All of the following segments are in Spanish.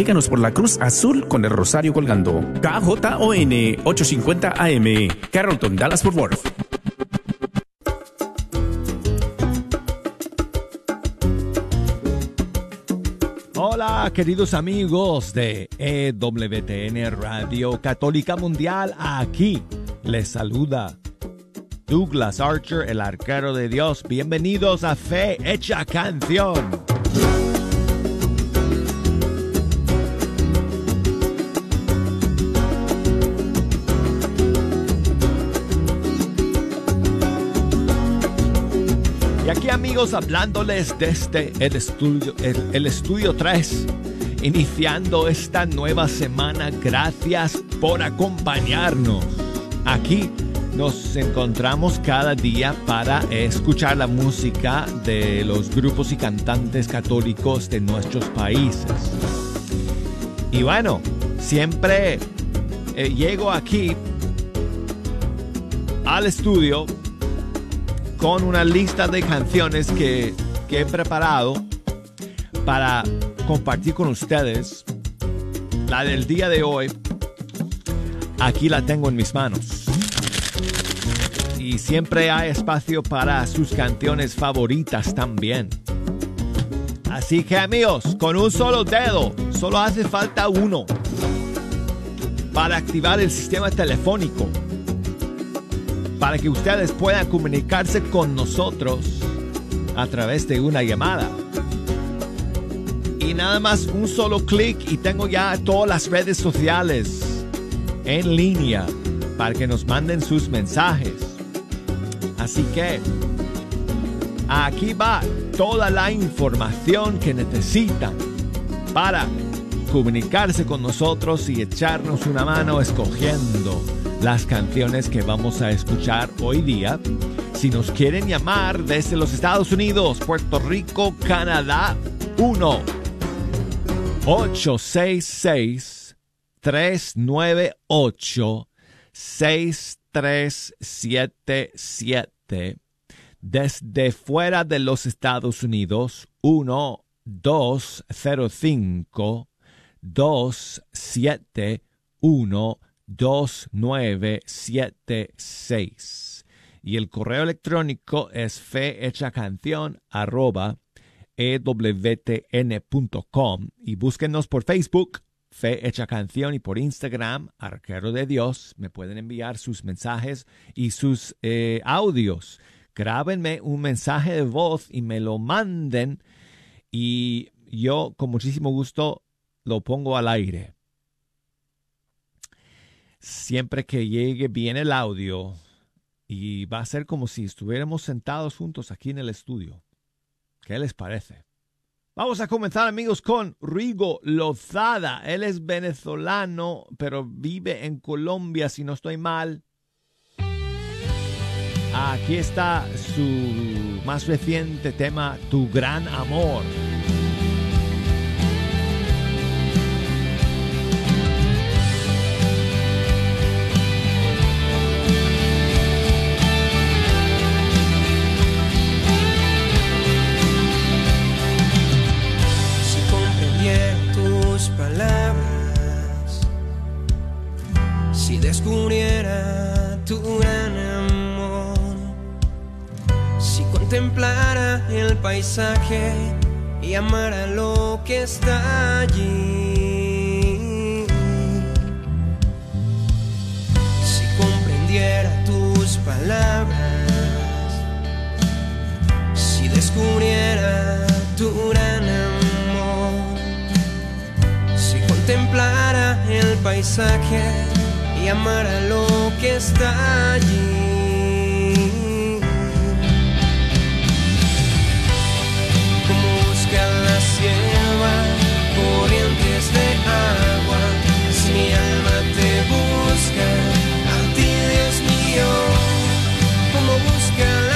Identifícanos por la cruz azul con el rosario colgando. KJON 850 AM, Carrollton, Dallas Fort Worth. Hola queridos amigos de EWTN Radio Católica Mundial, aquí les saluda Douglas Archer, el arquero de Dios. Bienvenidos a Fe Hecha Canción. Amigos hablándoles desde el estudio, el, estudio 3, iniciando esta nueva semana. Gracias por acompañarnos. Aquí nos encontramos cada día para escuchar la música de los grupos y cantantes católicos de nuestros países. Y bueno, siempre eh, llego aquí al estudio con una lista de canciones que, he preparado para compartir con ustedes. La del día de hoy, aquí la tengo en mis manos. Y siempre hay espacio para sus canciones favoritas también. Así que amigos, con un solo dedo, solo hace falta uno para activar el sistema telefónico para que ustedes puedan comunicarse con nosotros a través de una llamada. Y nada más un solo clic y tengo ya todas las redes sociales en línea para que nos manden sus mensajes. Así que aquí va toda la información que necesitan para comunicarse con nosotros y echarnos una mano escogiendo las canciones que vamos a escuchar hoy día. Si nos quieren llamar desde los Estados Unidos, Puerto Rico, Canadá, 1 866 398 6377 desde fuera de los Estados Unidos 1 205 271 2976. Y el correo electrónico es fehechacanción arroba ewtn.com y búsquenos por Facebook, Fe Hecha Canción, y por Instagram, Arquero de Dios. Me pueden enviar sus mensajes y sus eh, audios. Grábenme un mensaje de voz y me lo manden y yo con muchísimo gusto lo pongo al aire siempre que llegue bien el audio y va a ser como si estuviéramos sentados juntos aquí en el estudio. ¿Qué les parece? Vamos a comenzar amigos con Rigo Lozada. Él es venezolano, pero vive en Colombia, si no estoy mal. Aquí está su más reciente tema, Tu Gran Amor. Descubriera tu gran amor, si contemplara el paisaje y amara lo que está allí, si comprendiera tus palabras, si descubriera tu gran amor, si contemplara el paisaje y amar a lo que está allí. Como busca la sierva corrientes de agua, si mi alma te busca, a ti Dios mío, como busca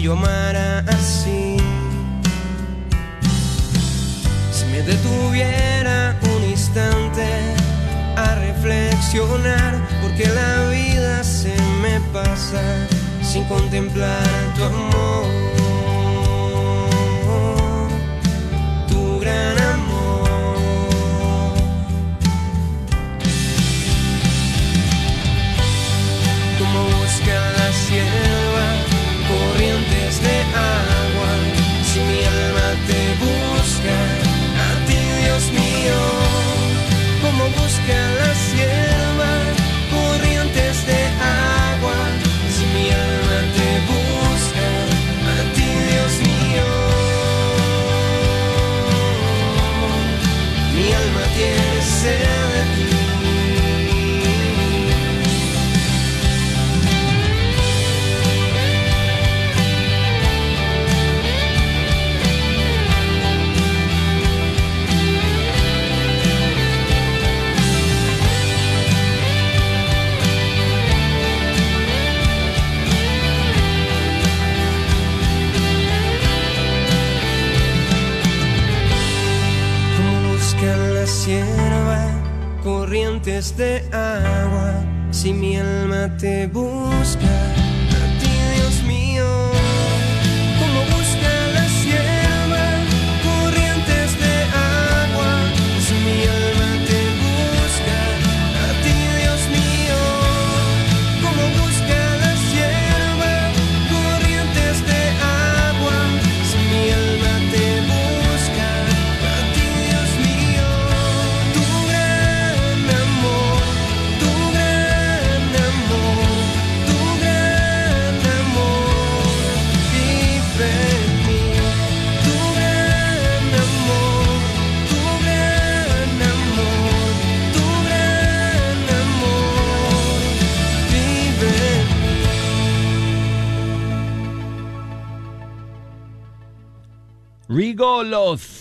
yo amara así. Si me detuviera un instante a reflexionar, porque la vida se me pasa sin contemplar tu amor, tu gran amor. Como busca la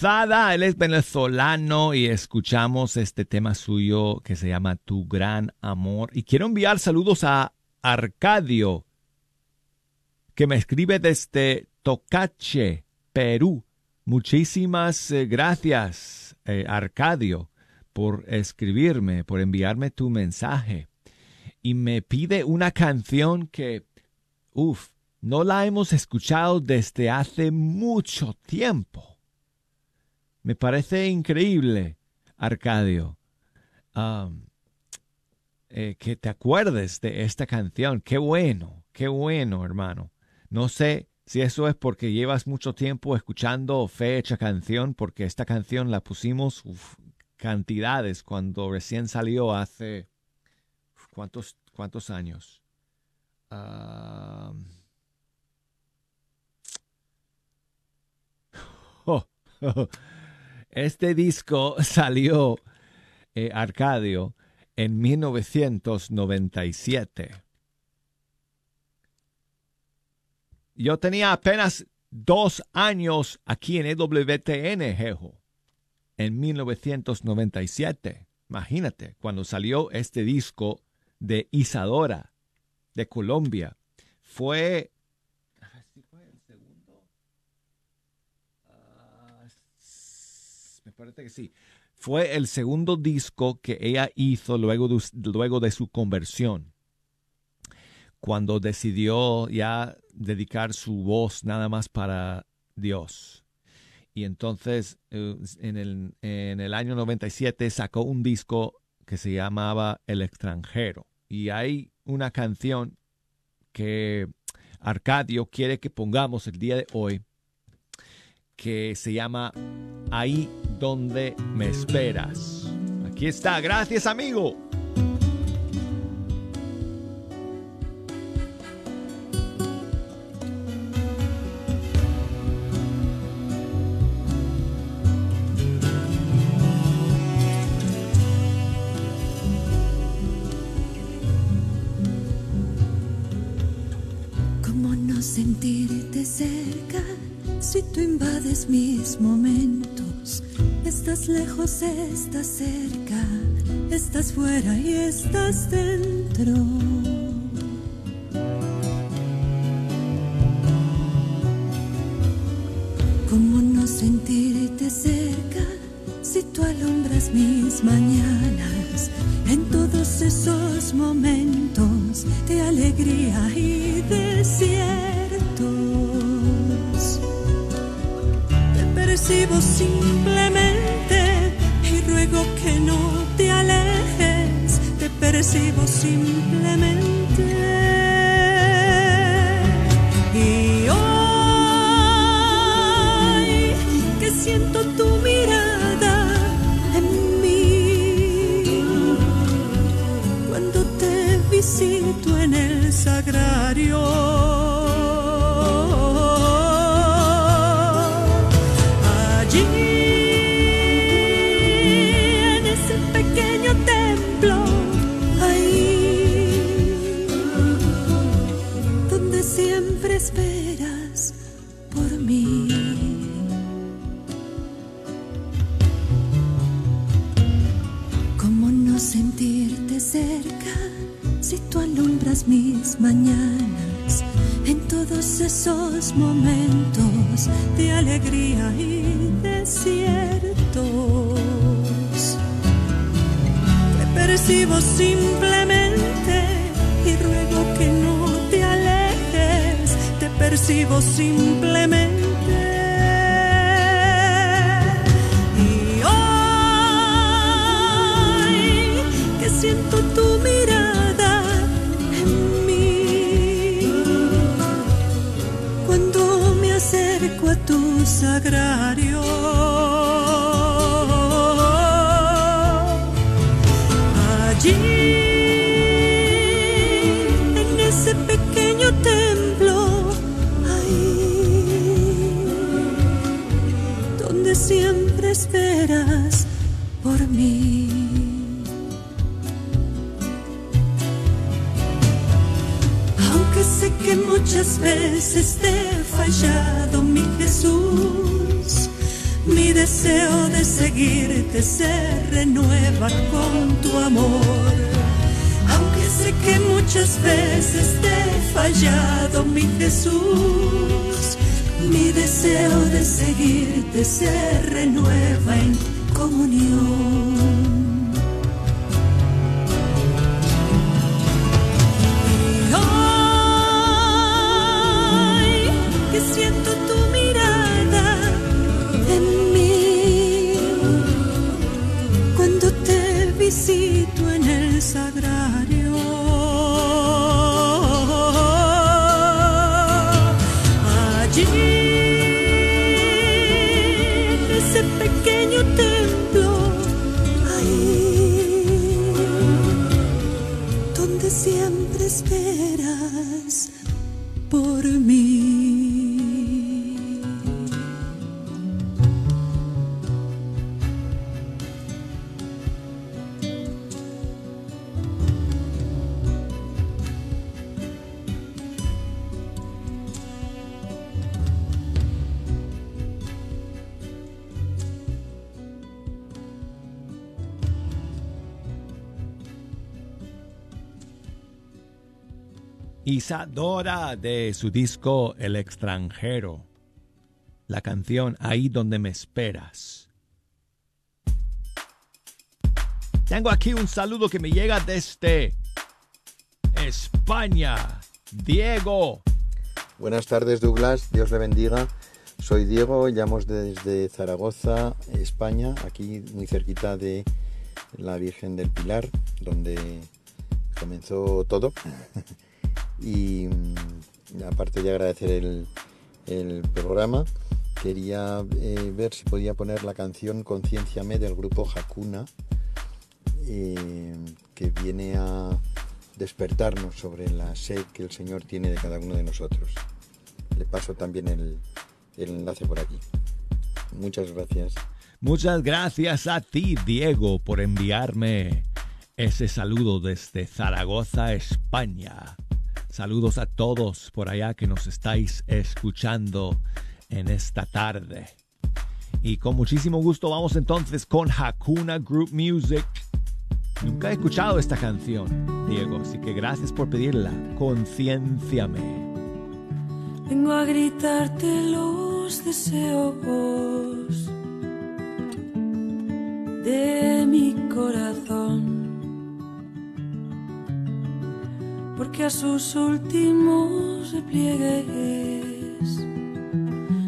Él es venezolano y escuchamos este tema suyo que se llama Tu Gran Amor. Y quiero enviar saludos a Arcadio, que me escribe desde Tocache, Perú. Muchísimas eh, gracias, eh, Arcadio, por escribirme, por enviarme tu mensaje. Y me pide una canción que, uff, no la hemos escuchado desde hace mucho tiempo. Me parece increíble, Arcadio, eh, que te acuerdes de esta canción. Qué bueno, qué bueno, hermano. No sé si eso es porque llevas mucho tiempo escuchando fecha canción, porque esta canción la pusimos cantidades cuando recién salió hace cuántos cuántos años. Oh. Este disco salió, eh, Arcadio, en 1997. Yo tenía apenas dos años aquí en EWTN, Jejo, en 1997. Imagínate, cuando salió este disco de Isadora, de Colombia. Fue... ¿sí fue el segundo? Ah, s- me Fue el segundo disco que ella hizo luego de, luego de su conversión cuando decidió ya dedicar su voz nada más para Dios. Y entonces eh, en el, en el año 97 sacó un disco que se llamaba El extranjero. Y hay una canción que Arcadio quiere que pongamos el día de hoy que se llama Ahí donde me esperas. Aquí está, gracias amigo. ¿Cómo no sentirte cerca si tú invades mis momentos? Lejos, estás cerca, estás fuera y estás dentro. Mis mañanas en todos esos momentos de alegría y desiertos? Te percibo simplemente y ruego que no te alejes. Te percibo simplemente. Y hoy que siento tu mirada acerco a tu sagrario. Allí, en ese pequeño templo, ahí donde siempre esperas por mí. Aunque sé que muchas veces te he fallado, Jesús, mi deseo de seguirte se renueva con tu amor. Aunque sé que muchas veces te he fallado, mi Jesús, mi deseo de seguirte se renueva en comunión. Pequeño templo, ahí donde siempre esperas por mí. De su disco El extranjero. La canción Ahí donde me esperas. Tengo aquí un saludo que me llega desde España. Diego. Buenas tardes Douglas, Dios le bendiga. Soy Diego, llamo desde Zaragoza, España, aquí muy cerquita de la Virgen del Pilar, donde comenzó todo. y mm, aparte de agradecer el, el programa, quería eh, ver si podía poner la canción Conciencia Me del grupo Hakuna, eh, que viene a despertarnos sobre la sed que el Señor tiene de cada uno de nosotros. Le paso también el, el enlace por aquí. Muchas gracias. Muchas gracias a ti, Diego, por enviarme ese saludo desde Zaragoza, España. Saludos a todos por allá que nos estáis escuchando en esta tarde. Y con muchísimo gusto vamos entonces con Hakuna Group Music. Nunca he escuchado esta canción, Diego, así que gracias por pedirla. Concienciame. Vengo a gritarte los deseos de mi corazón. Porque a sus últimos repliegues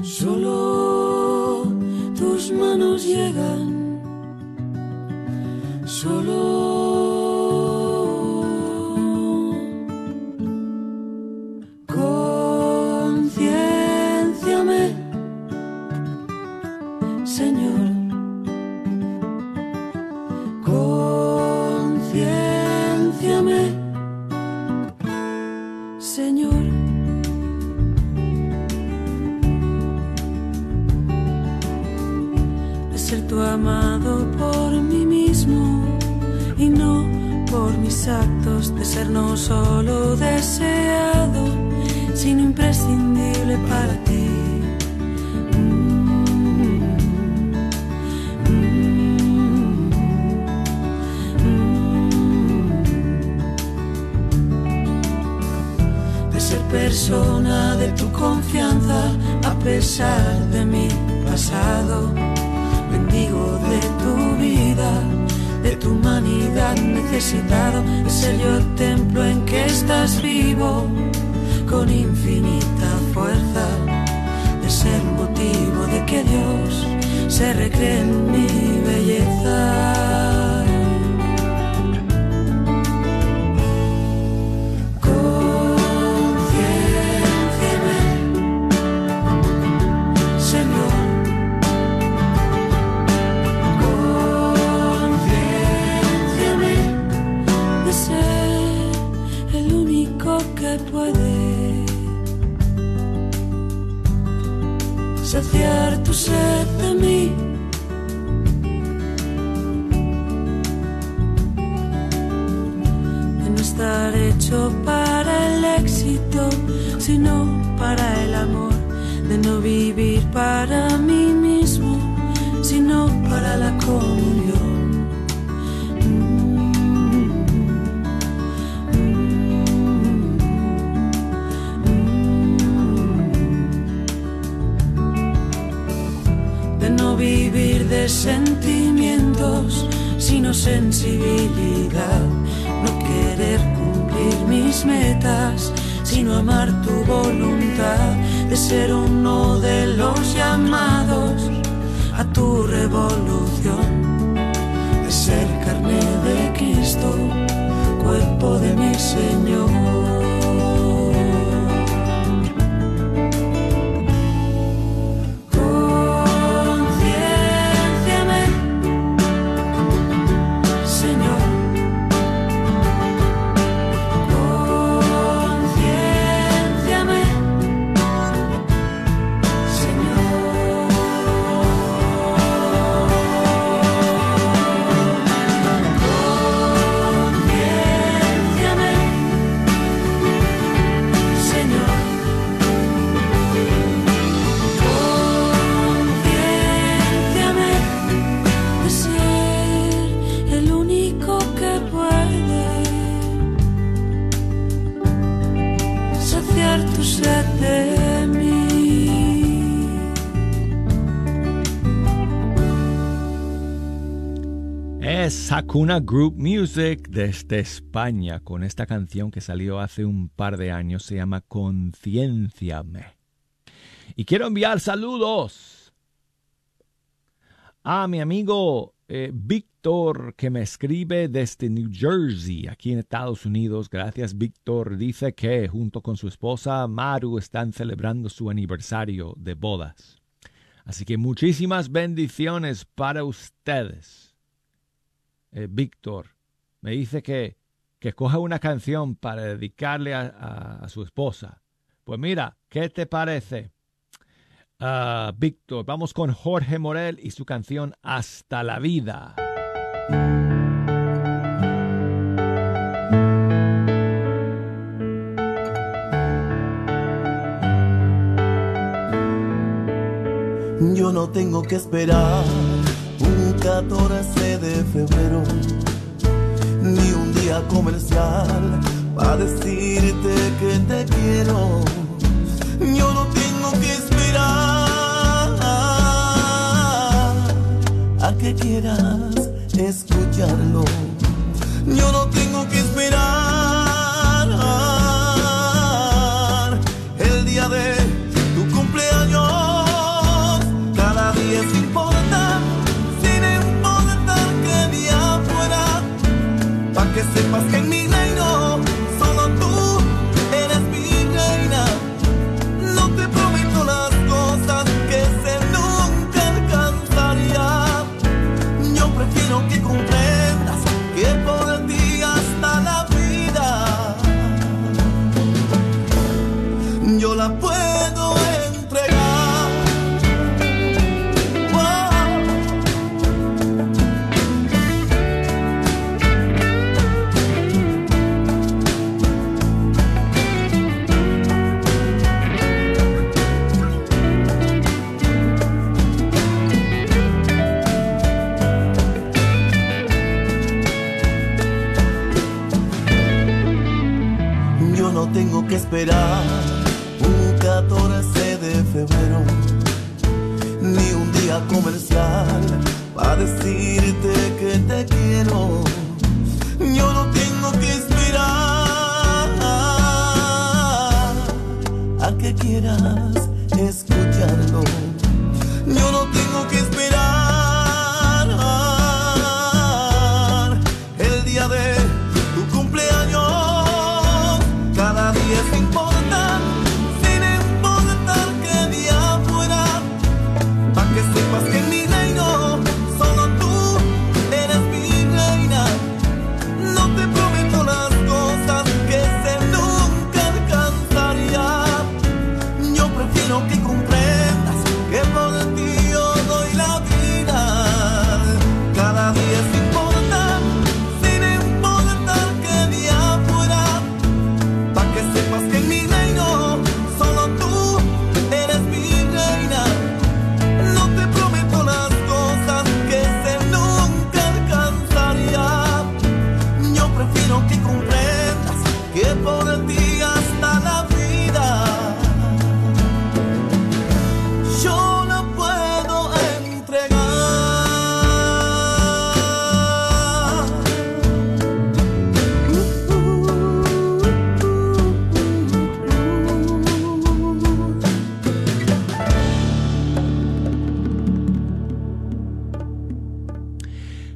solo tus manos llegan. Solo Es Hakuna Group Music desde España con esta canción que salió hace un par de años, se llama Concienciame. Y quiero enviar saludos a mi amigo eh, Víctor que me escribe desde New Jersey, aquí en Estados Unidos. Gracias Víctor. Dice que junto con su esposa Maru están celebrando su aniversario de bodas. Así que muchísimas bendiciones para ustedes eh, Víctor, me dice que, que coja una canción para dedicarle a, su esposa. Pues mira, ¿qué te parece? Ah, Víctor, vamos con Jorge Morel y su canción Hasta la vida. Yo no tengo que esperar un 14 de febrero ni un día comercial para decirte que te quiero. Yo no tengo que esperar que quieras escucharlo. Yo no tengo que esperar el día de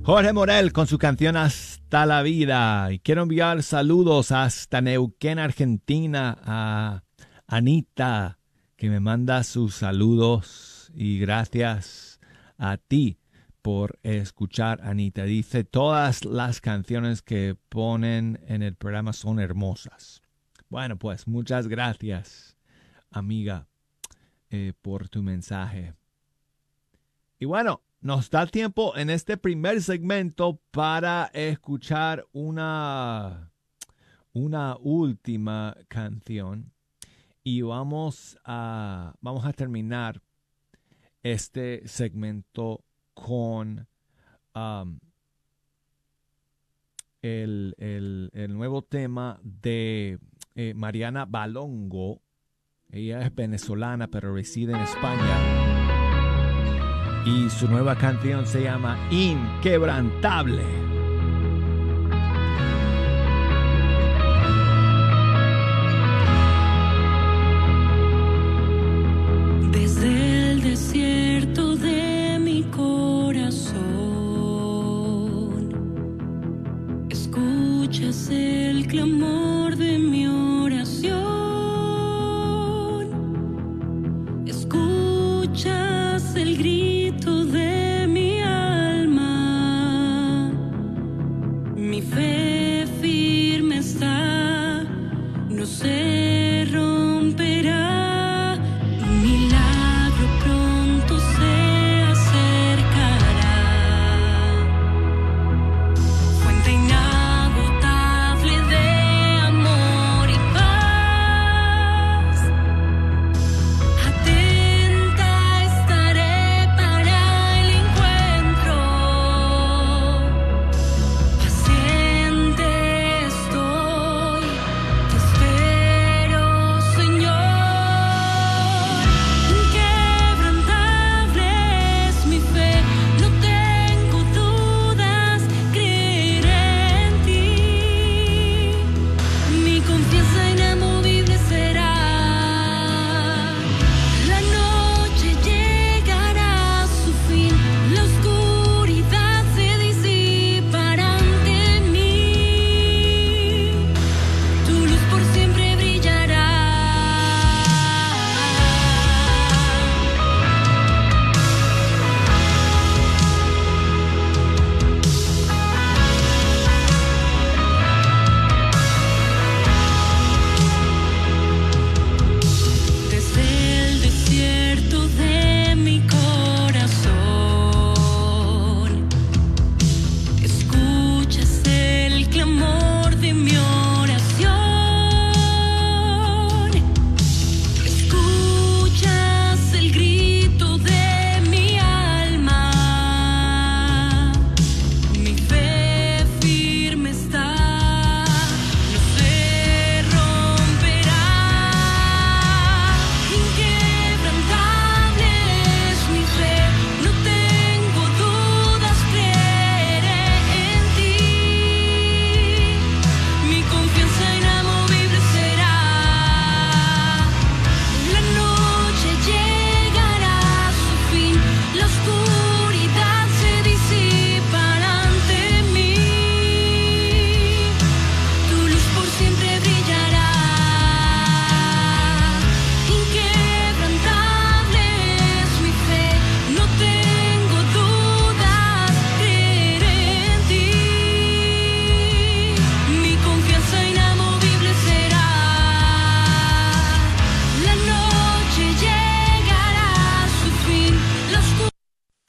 Jorge Morel con su canción Hasta la vida. Y quiero enviar saludos hasta Neuquén, Argentina, a Anita, que me manda sus saludos. Y gracias a ti por escuchar, Anita. Dice, todas las canciones que ponen en el programa son hermosas. Bueno, pues muchas gracias, amiga, eh, por tu mensaje. Y bueno, nos da tiempo en este primer segmento para escuchar una, una última canción. Y vamos a, vamos a terminar este segmento con um, el, el- el nuevo tema de eh, Mariana Balongo. Ella es venezolana pero reside en España. Y su nueva canción se llama Inquebrantable.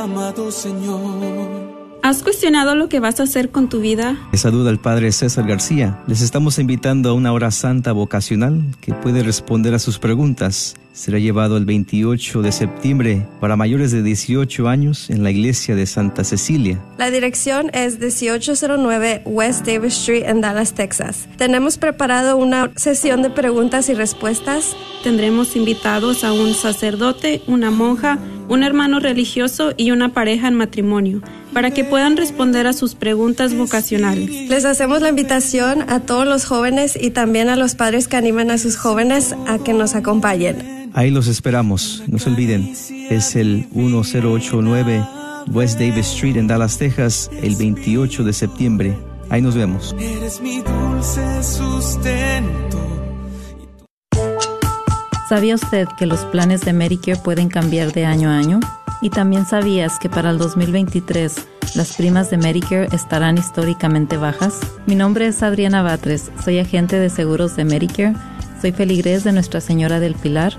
Amado Señor. ¿Has cuestionado lo que vas a hacer con tu vida? Les saluda el Padre César García. Les estamos invitando a una hora santa vocacional que puede responder a sus preguntas. Será llevado el 28 de septiembre para mayores de 18 años en la iglesia de Santa Cecilia. La dirección es 1809 West Davis Street en Dallas, Texas. Tenemos preparado una sesión de preguntas y respuestas. Tendremos invitados a un sacerdote, una monja, un hermano religioso y una pareja en matrimonio para que puedan responder a sus preguntas vocacionales. Les hacemos la invitación a todos los jóvenes y también a los padres que animan a sus jóvenes a que nos acompañen. Ahí los esperamos. No se olviden, es el 1089 West Davis Street en Dallas, Texas, el 28 de septiembre. Ahí nos vemos. Eres mi dulce sustento. ¿Sabía usted que los planes de Medicare pueden cambiar de año a año? ¿Y también sabías que para el 2023 las primas de Medicare estarán históricamente bajas? Mi nombre es Adriana Batres, soy agente de seguros de Medicare, soy feligrés de Nuestra Señora del Pilar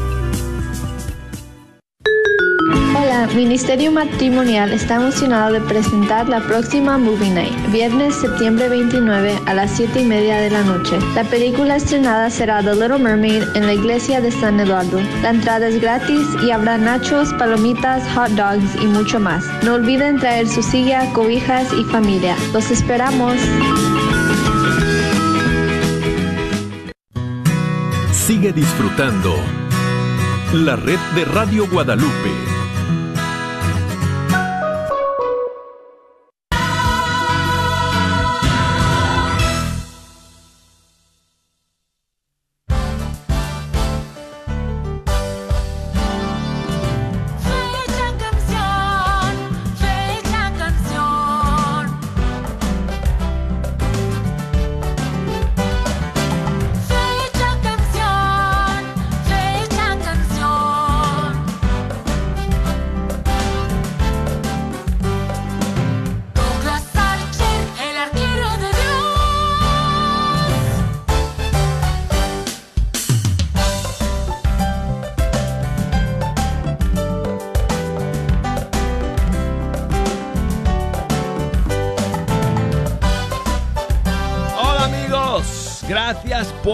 Ministerio Matrimonial está emocionado de presentar la próxima Movie Night, viernes septiembre 29 a las 7 y media de la noche. La película estrenada será The Little Mermaid en la iglesia de San Eduardo. La entrada es gratis y habrá nachos, palomitas, hot dogs y mucho más. No olviden traer su silla, cobijas y familia. Los esperamos. Sigue disfrutando la red de Radio Guadalupe.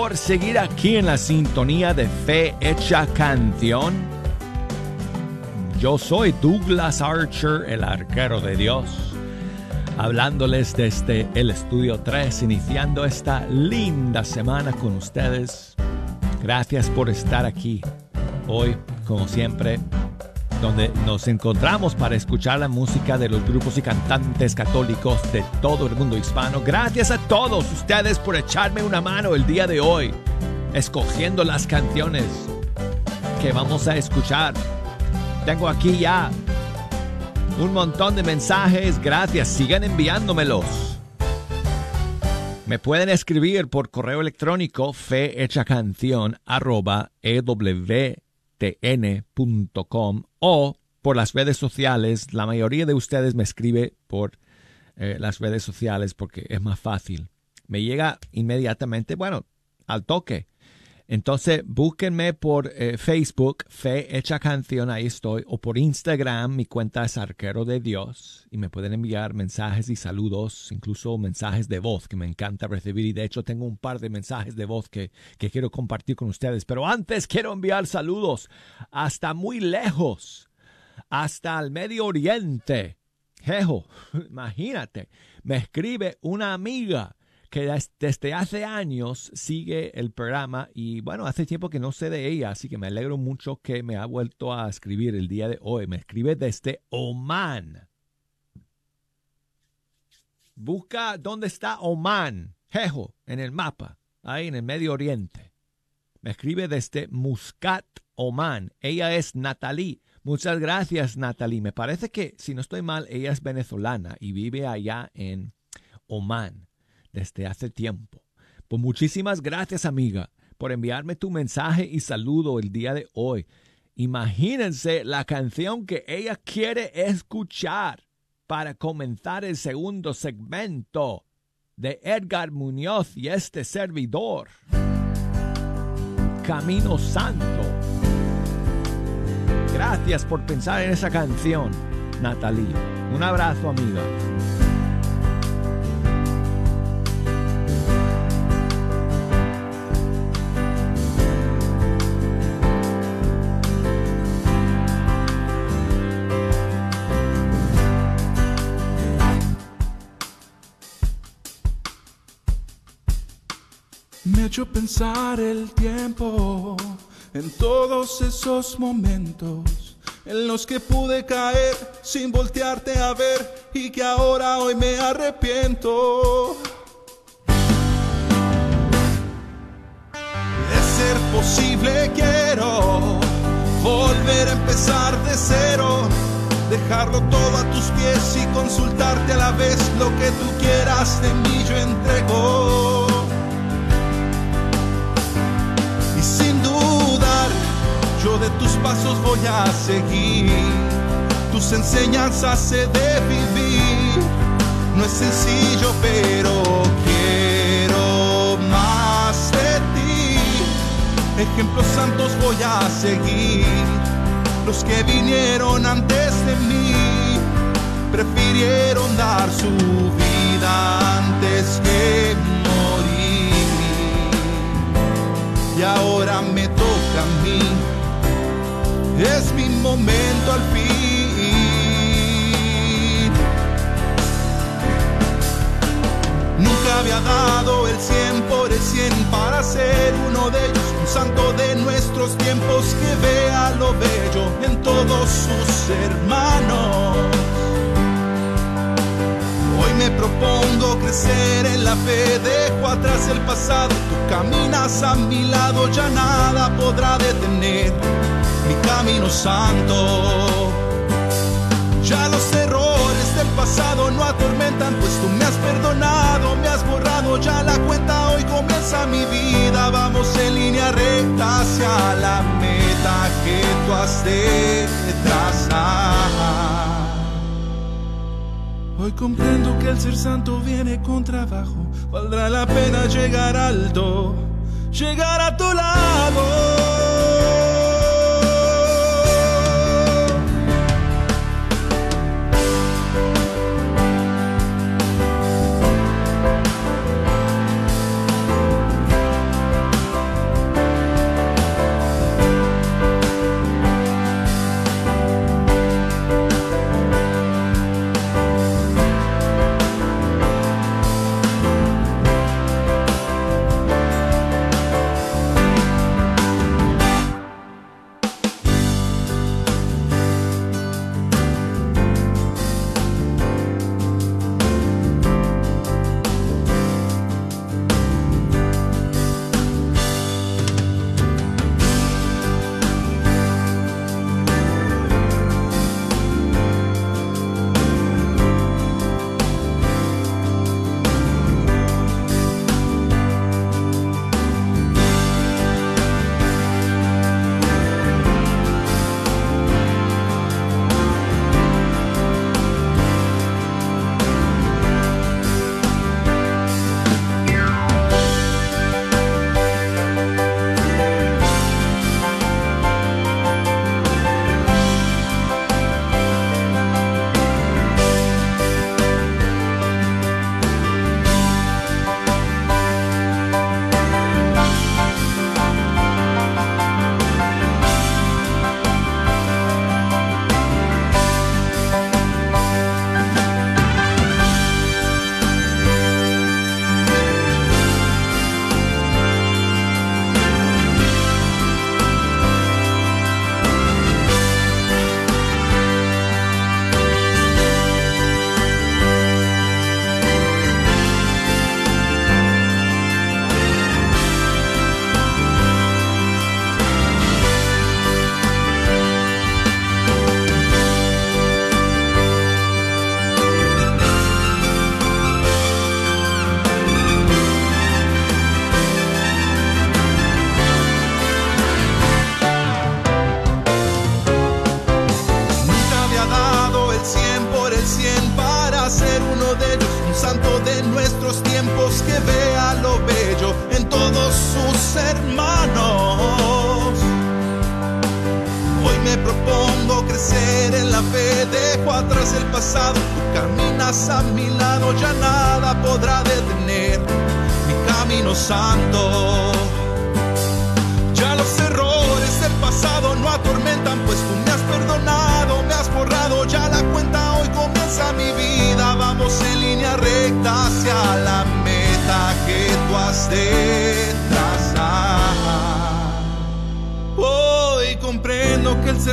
Por seguir aquí en la sintonía de Fe Hecha Canción. Yo soy Douglas Archer, el arquero de Dios, hablándoles desde el estudio 3, iniciando esta linda semana con ustedes. Gracias por estar aquí hoy, como siempre, donde nos encontramos para escuchar la música de los grupos y cantantes católicos de todo el mundo hispano. Gracias a todos ustedes por echarme una mano el día de hoy, escogiendo las canciones que vamos a escuchar. Tengo aquí ya un montón de mensajes. Gracias, sigan enviándomelos. Me pueden escribir por correo electrónico fehechacanción arroba e ewtn.com o por las redes sociales. La mayoría de ustedes me escribe por eh, las redes sociales porque es más fácil. Me llega inmediatamente, bueno, al toque. Entonces, búsquenme por eh, Facebook, Fe Hecha Canción, ahí estoy, o por Instagram, mi cuenta es Arquero de Dios, y me pueden enviar mensajes y saludos, incluso mensajes de voz que me encanta recibir, y de hecho tengo un par de mensajes de voz que, que quiero compartir con ustedes. Pero antes quiero enviar saludos hasta muy lejos, hasta el Medio Oriente. Jejo, imagínate, me escribe una amiga que des- desde hace años sigue el programa y bueno, hace tiempo que no sé de ella, así que me alegro mucho que me ha vuelto a escribir el día de hoy. Me escribe desde Oman. Busca dónde está Oman, Jejo, en el mapa, ahí en el Medio Oriente. Me escribe desde Muscat, Oman. Ella es Natalie. Muchas gracias, Natalie. Me parece que, si no estoy mal, ella es venezolana y vive allá en Oman desde hace tiempo. Pues muchísimas gracias, amiga, por enviarme tu mensaje y saludo el día de hoy. Imagínense la canción que ella quiere escuchar para comenzar el segundo segmento de Edgar Muñoz y este servidor. Camino Santo. Gracias por pensar en esa canción, Natalie. Un abrazo, amiga. Hecho pensar el tiempo en todos esos momentos en los que pude caer sin voltearte a ver y que ahora hoy me arrepiento. De ser posible quiero volver a empezar de cero, dejarlo todo a tus pies y consultarte a la vez lo que tú quieras de mí yo entrego. Yo de tus pasos voy a seguir. Tus enseñanzas he de vivir. No es sencillo, pero quiero más de ti. Ejemplos santos voy a seguir. Los que vinieron antes de mí prefirieron dar su vida antes que morir y ahora me toca a mí. Es mi momento al fin. Nunca había dado el 100 por el 100 para ser uno de ellos, un santo de nuestros tiempos que vea lo bello en todos sus hermanos. Hoy me propongo crecer en la fe, dejo atrás el pasado, tú caminas a mi lado, ya nada podrá detener mi camino santo. Ya los errores del pasado no atormentan, pues tú me has perdonado, me has borrado ya la cuenta, hoy comienza mi vida, vamos en línea recta hacia la meta que tú has de trazar. Hoy comprendo que el ser santo viene con trabajo. Valdrá la pena llegar alto, llegar a tu lado.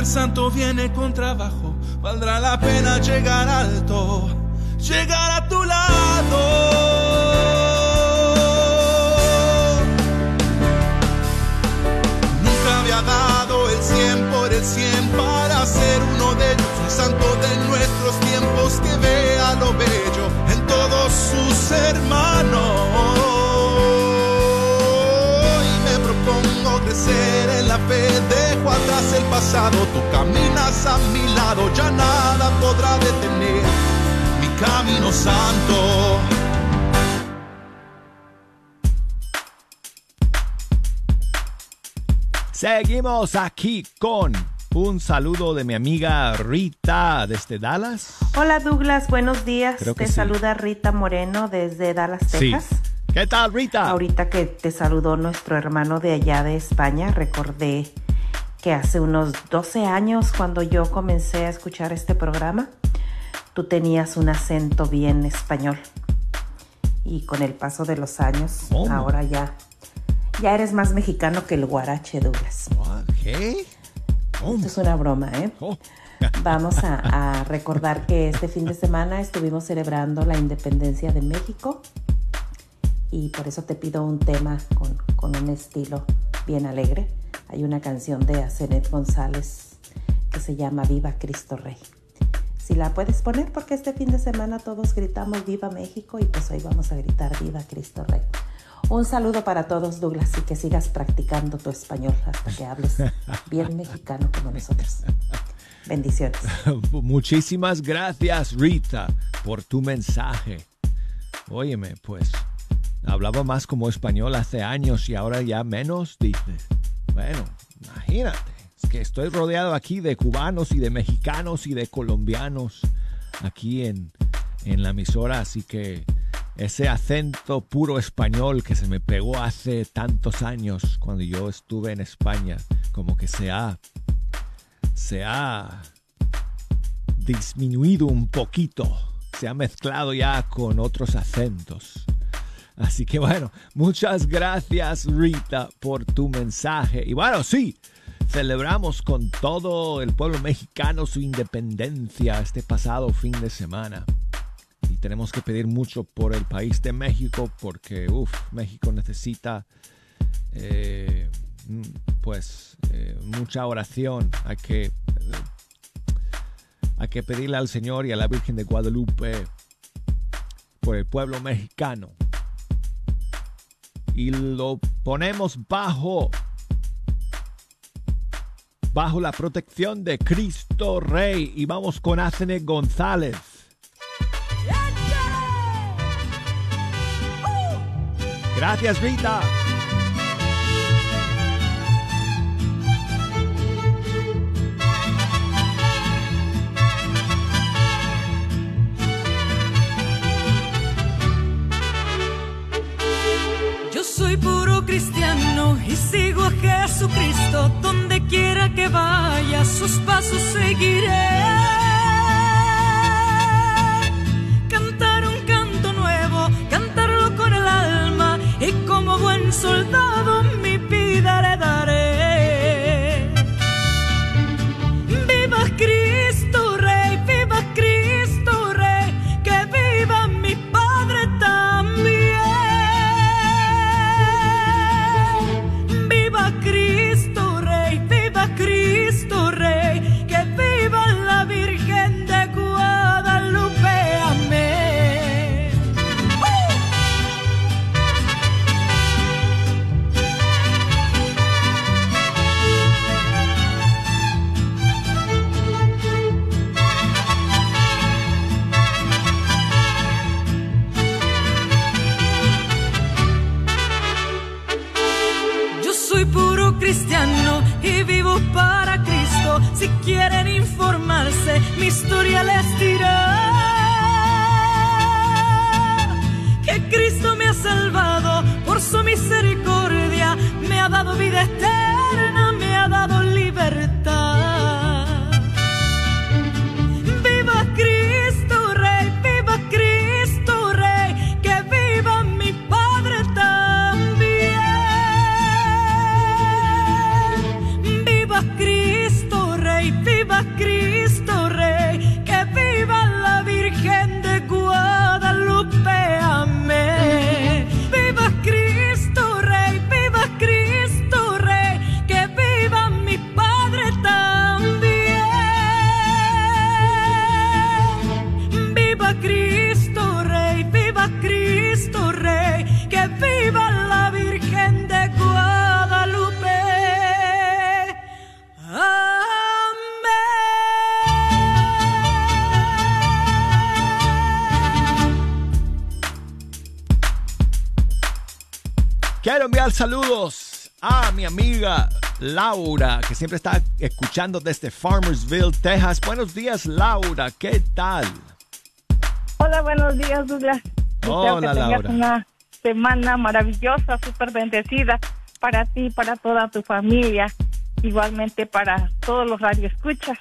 Santo viene con trabajo, valdrá la pena llegar alto, llegar a tu lado. Pasado, tú caminas a mi lado, ya nada podrá detener mi camino santo. Seguimos aquí con un saludo de mi amiga Rita desde Dallas. Hola Douglas, buenos días. Creo te sí. saluda Rita Moreno desde Dallas, Sí. Texas. ¿Qué tal, Rita? Ahorita que te saludó nuestro hermano de allá de España, recordé que hace unos 12 años cuando yo comencé a escuchar este programa, tú tenías un acento bien español. Y con el paso de los años, ahora ya ya eres más mexicano que el guarache, Douglas. ¿Qué? Esto es una broma, ¿eh? Oh. Vamos a, a recordar que este fin de semana estuvimos celebrando la independencia de México y por eso te pido un tema con, con un estilo bien alegre. Hay una canción de Asenet González que se llama Viva Cristo Rey. Si la puedes poner porque este fin de semana todos gritamos Viva México y pues hoy vamos a gritar Viva Cristo Rey. Un saludo para todos, Douglas, y que sigas practicando tu español hasta que hables bien mexicano como nosotros. Bendiciones. Muchísimas gracias, Rita, por tu mensaje. Óyeme, pues, hablaba más como español hace años y ahora ya menos, dices. Bueno, imagínate, es que estoy rodeado aquí de cubanos y de mexicanos y de colombianos aquí en, en la emisora, así que ese acento puro español que se me pegó hace tantos años cuando yo estuve en España, como que se ha, se ha disminuido un poquito, se ha mezclado ya con otros acentos. Así que bueno, muchas gracias Rita por tu mensaje. Y bueno, sí, celebramos con todo el pueblo mexicano su independencia este pasado fin de semana. Y tenemos que pedir mucho por el país de México porque, uff, México necesita eh, mm, pues eh, mucha oración. Hay que, eh, hay que pedirle al Señor y a la Virgen de Guadalupe por el pueblo mexicano. Y lo ponemos bajo bajo la protección de Cristo Rey y vamos con Acene González. Gracias, Rita. Y sigo a Jesucristo. Donde quiera que vaya, sus pasos seguiré. Cantar un canto nuevo, cantarlo con el alma y como buen soldado quieren informarse, mi historia les dirá que Cristo me ha salvado por su misericordia, saludos a mi amiga Laura, que siempre está escuchando desde Farmersville, Texas. Buenos días, Laura. ¿Qué tal? Hola, buenos días, Douglas. Hola, que tengas Laura. una semana maravillosa, súper bendecida para ti, para toda tu familia, igualmente para todos los radioescuchas.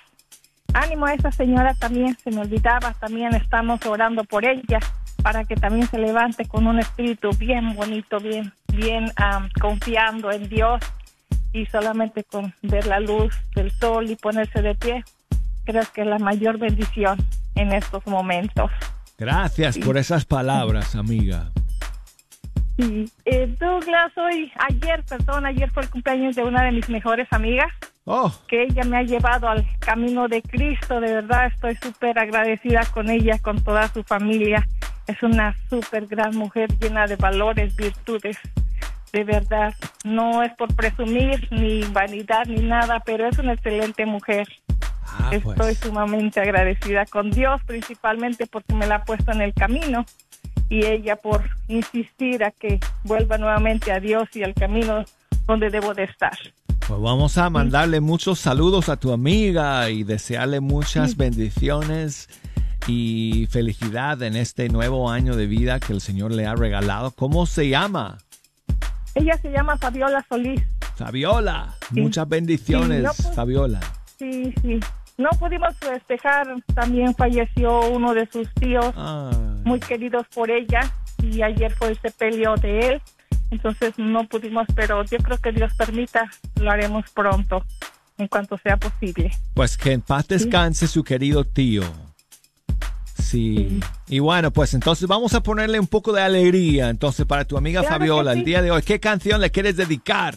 Ánimo a esa señora también, se me olvidaba, también estamos orando por ella para que también se levante con un espíritu bien bonito, bien, bien am, confiando en Dios y solamente con ver la luz del sol y ponerse de pie, creo que es la mayor bendición en estos momentos. Gracias por esas palabras, amiga. Sí, eh, Douglas, hoy, ayer, perdón, ayer fue el cumpleaños de una de mis mejores amigas. Oh. Que ella me ha llevado al camino de Cristo, de verdad estoy súper agradecida con ella, con toda su familia. Es una súper gran mujer llena de valores, virtudes, de verdad. No es por presumir, ni vanidad, ni nada, pero es una excelente mujer. Estoy sumamente agradecida con Dios, principalmente porque me la ha puesto en el camino y ella por insistir a que vuelva nuevamente a Dios y al camino donde debo de estar. Pues vamos a mandarle muchos saludos a tu amiga y desearle muchas bendiciones y felicidad en este nuevo año de vida que el Señor le ha regalado. ¿Cómo se llama? Ella se llama Fabiola Solís. Fabiola. Sí. Muchas bendiciones, Sí, no, pues- Fabiola. Sí, sí. No pudimos festejar, también falleció uno de sus tíos, muy queridos por ella, y ayer fue el sepelio de él, entonces no pudimos, pero yo creo que Dios permita, lo haremos pronto, en cuanto sea posible. Pues que en paz descanse su querido tío. Sí. Y bueno, pues entonces vamos a ponerle un poco de alegría entonces para tu amiga Claro Fabiola el sí. día de hoy. ¿Qué canción le quieres dedicar?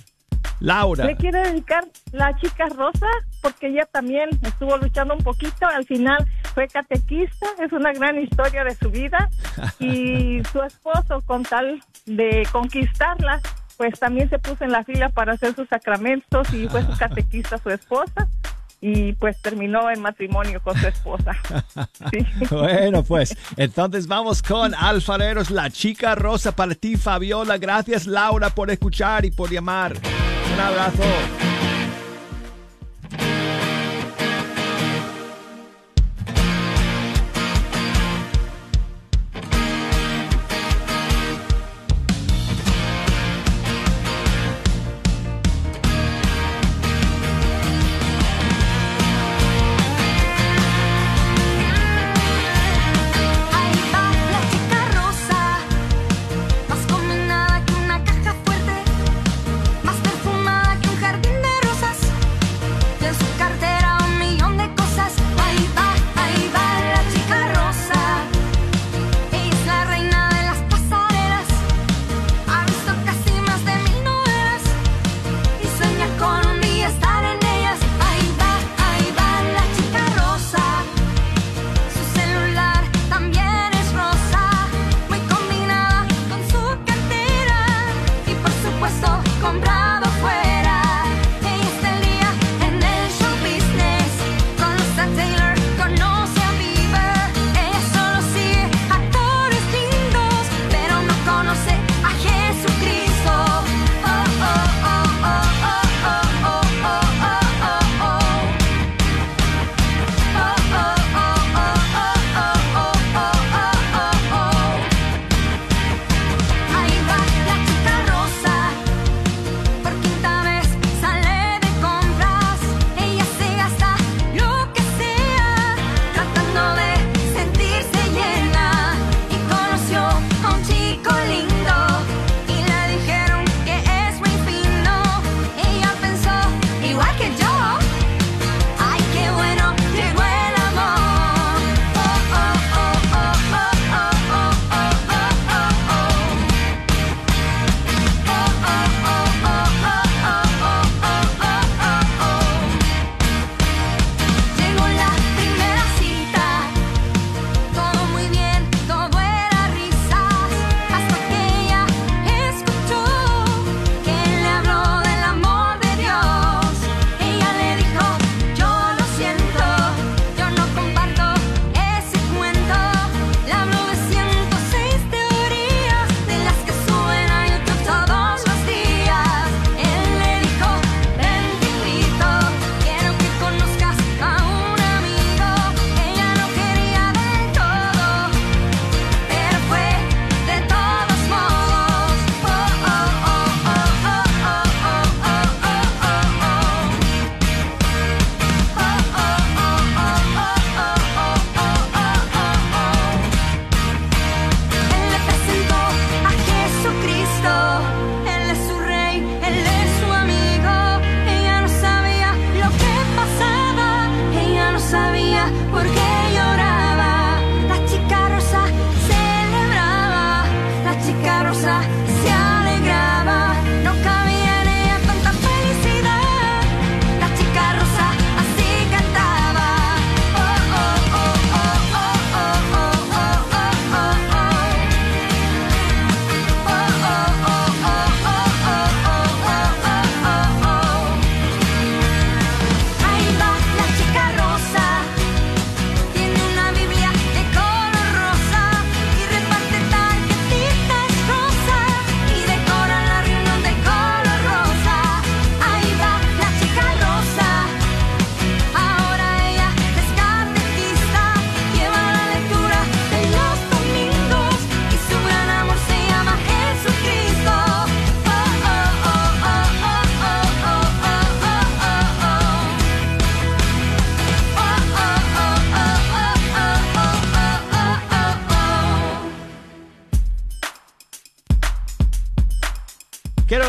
Laura. Le quiero dedicar la chica Rosa porque ella también estuvo luchando un poquito, al final fue catequista, es una gran historia de su vida y su esposo con tal de conquistarla, pues también se puso en la fila para hacer sus sacramentos y fue su catequista su esposa y pues terminó en matrimonio con su esposa. Bueno, pues entonces vamos con Alfareros, la chica rosa para ti, Fabiola. Gracias, Laura, por escuchar y por llamar. Un abrazo.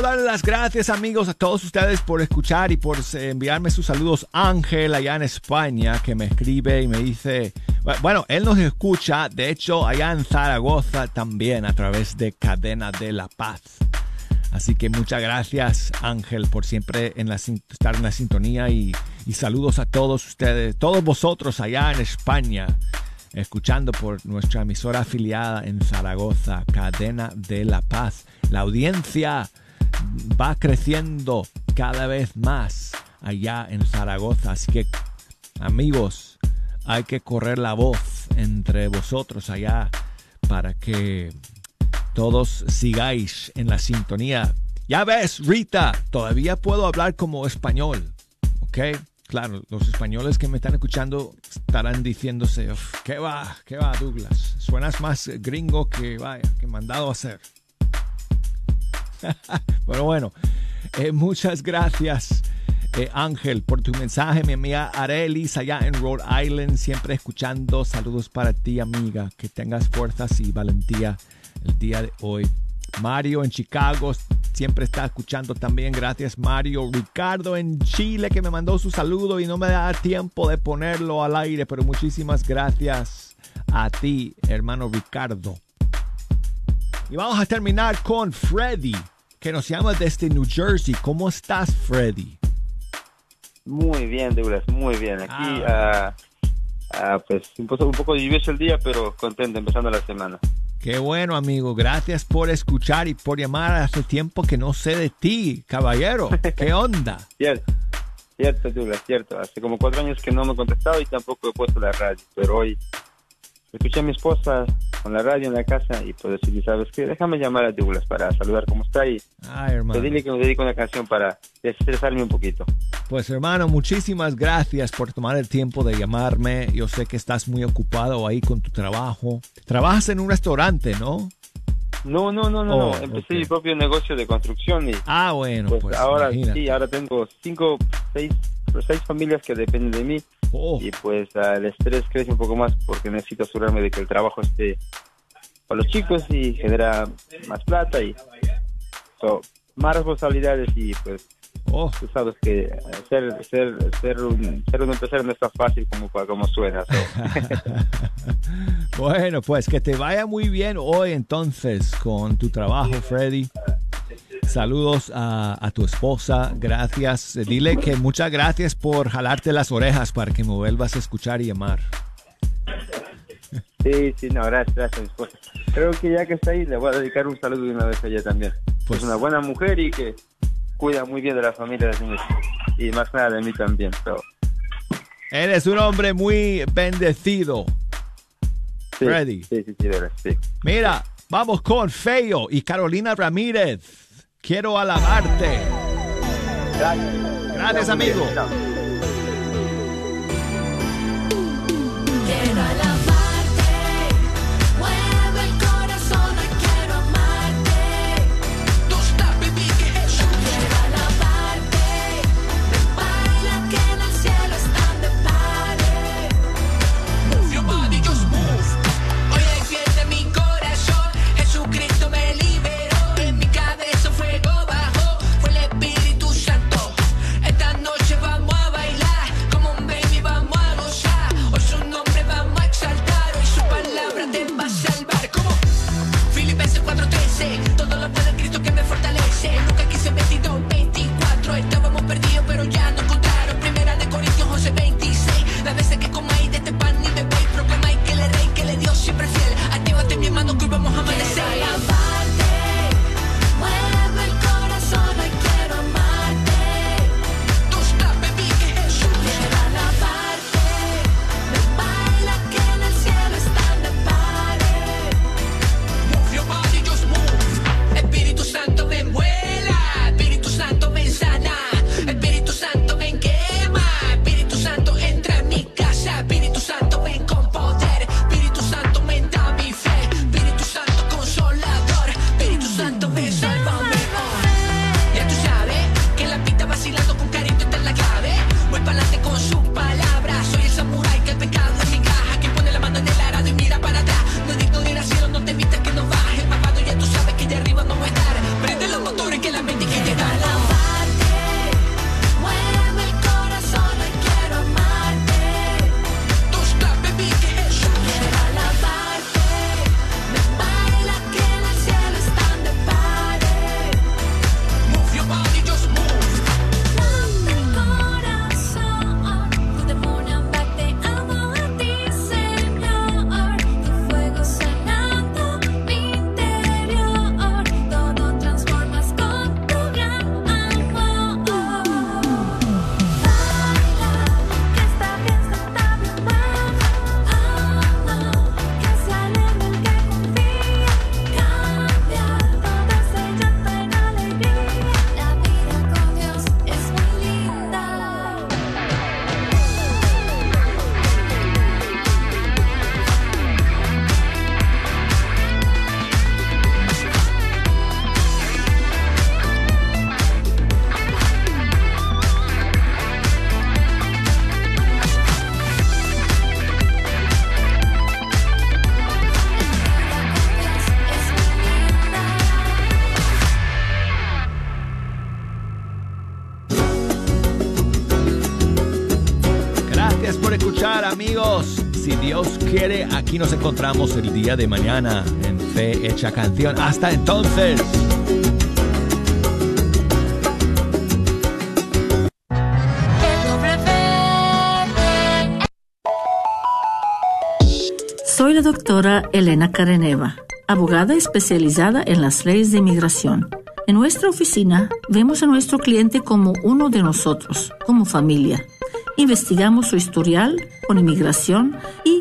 Quiero las gracias amigos a todos ustedes por escuchar y por eh, enviarme sus saludos. Ángel allá en España que me escribe y me dice, bueno, él nos escucha, de hecho allá en Zaragoza también a través de Cadena de la Paz. Así que muchas gracias Ángel por siempre en la, estar en la sintonía y, y saludos a todos ustedes, todos vosotros allá en España escuchando por nuestra emisora afiliada en Zaragoza, Cadena de la Paz. La audiencia va creciendo cada vez más allá en Zaragoza. Así que, amigos, hay que correr la voz entre vosotros allá para que todos sigáis en la sintonía. Ya ves, Rita, todavía puedo hablar como español. ¿Ok? Claro, los españoles que me están escuchando estarán diciéndose, ¿qué va? ¿Qué va, Douglas? Suenas más gringo que, vaya, que mandado a hacer. Pero bueno, eh, muchas gracias. Eh, Ángel, por tu mensaje, mi amiga Arelis, allá en Rhode Island, siempre escuchando. Saludos para ti, amiga. Que tengas fuerzas y valentía el día de hoy. Mario en Chicago siempre está escuchando también. Gracias, Mario. Ricardo en Chile, que me mandó su saludo y no me da tiempo de ponerlo al aire, pero muchísimas gracias a ti, hermano Ricardo. Y vamos a terminar con Freddy, que nos llama desde New Jersey. ¿Cómo estás, Freddy? Muy bien, Douglas, muy bien. Aquí, ah, ah, pues, un poco, un poco lluvioso el día, pero contento empezando la semana. Qué bueno, amigo. Gracias por escuchar y por llamar. Hace tiempo que no sé de ti, caballero. ¿Qué onda? cierto, cierto, Douglas, cierto. Hace como cuatro años que no me he contestado y tampoco he puesto la radio, pero hoy escuché a mi esposa con la radio en la casa y pues decidí, ¿sabes qué? Déjame llamar a Douglas para saludar cómo está y Ay, hermano. pedirle que me dedique una canción para desestresarme un poquito. Pues hermano, muchísimas gracias por tomar el tiempo de llamarme. Yo sé que estás muy ocupado ahí con tu trabajo. Trabajas en un restaurante, ¿no? No, no, no, no, Oh, no. Empecé mi propio negocio de construcción y Ah, bueno, pues, pues, ahora imagínate. sí, ahora tengo cinco, seis, seis familias que dependen de mí Oh. y pues el estrés crece un poco más porque necesito asegurarme de que el trabajo esté para los chicos y genera más plata y so, más responsabilidades y pues Oh. tú sabes que ser ser ser un ser un empresario no es tan fácil como como suena so. Bueno, pues que te vaya muy bien hoy entonces con tu trabajo, Freddy. Saludos a, a tu esposa, gracias. Dile que muchas gracias por jalarte las orejas para que me vuelvas a escuchar y llamar. Sí, sí, no, gracias, gracias mi esposa. Creo que ya que está ahí, le voy a dedicar un saludo de una vez a ella también. Pues- es una buena mujer y que cuida muy bien de la familia de niños. Y más nada de mí también. Pero, Eres un hombre muy bendecido, sí, Freddy. Sí, sí, sí, sí. Mira, vamos con Feo y Carolina Ramírez. Quiero alabarte. Gracias. Gracias, amigo. Nos encontramos el día de mañana en Fe Hecha Canción. Hasta entonces. Soy la doctora Elena Careneva, abogada especializada en las leyes de inmigración. En nuestra oficina vemos a nuestro cliente como uno de nosotros, como familia. Investigamos su historial con inmigración y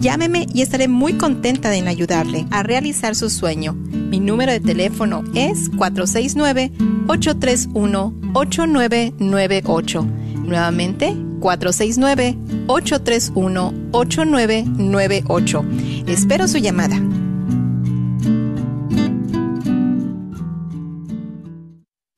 Llámeme y estaré muy contenta en ayudarle a realizar su sueño. Mi número de teléfono es 469-831-8998. Nuevamente, 469-831-8998. Espero su llamada.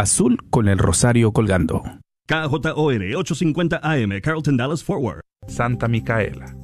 azul con el rosario colgando. KJOR 850 AM, Carlton Dallas Forward. Santa Micaela,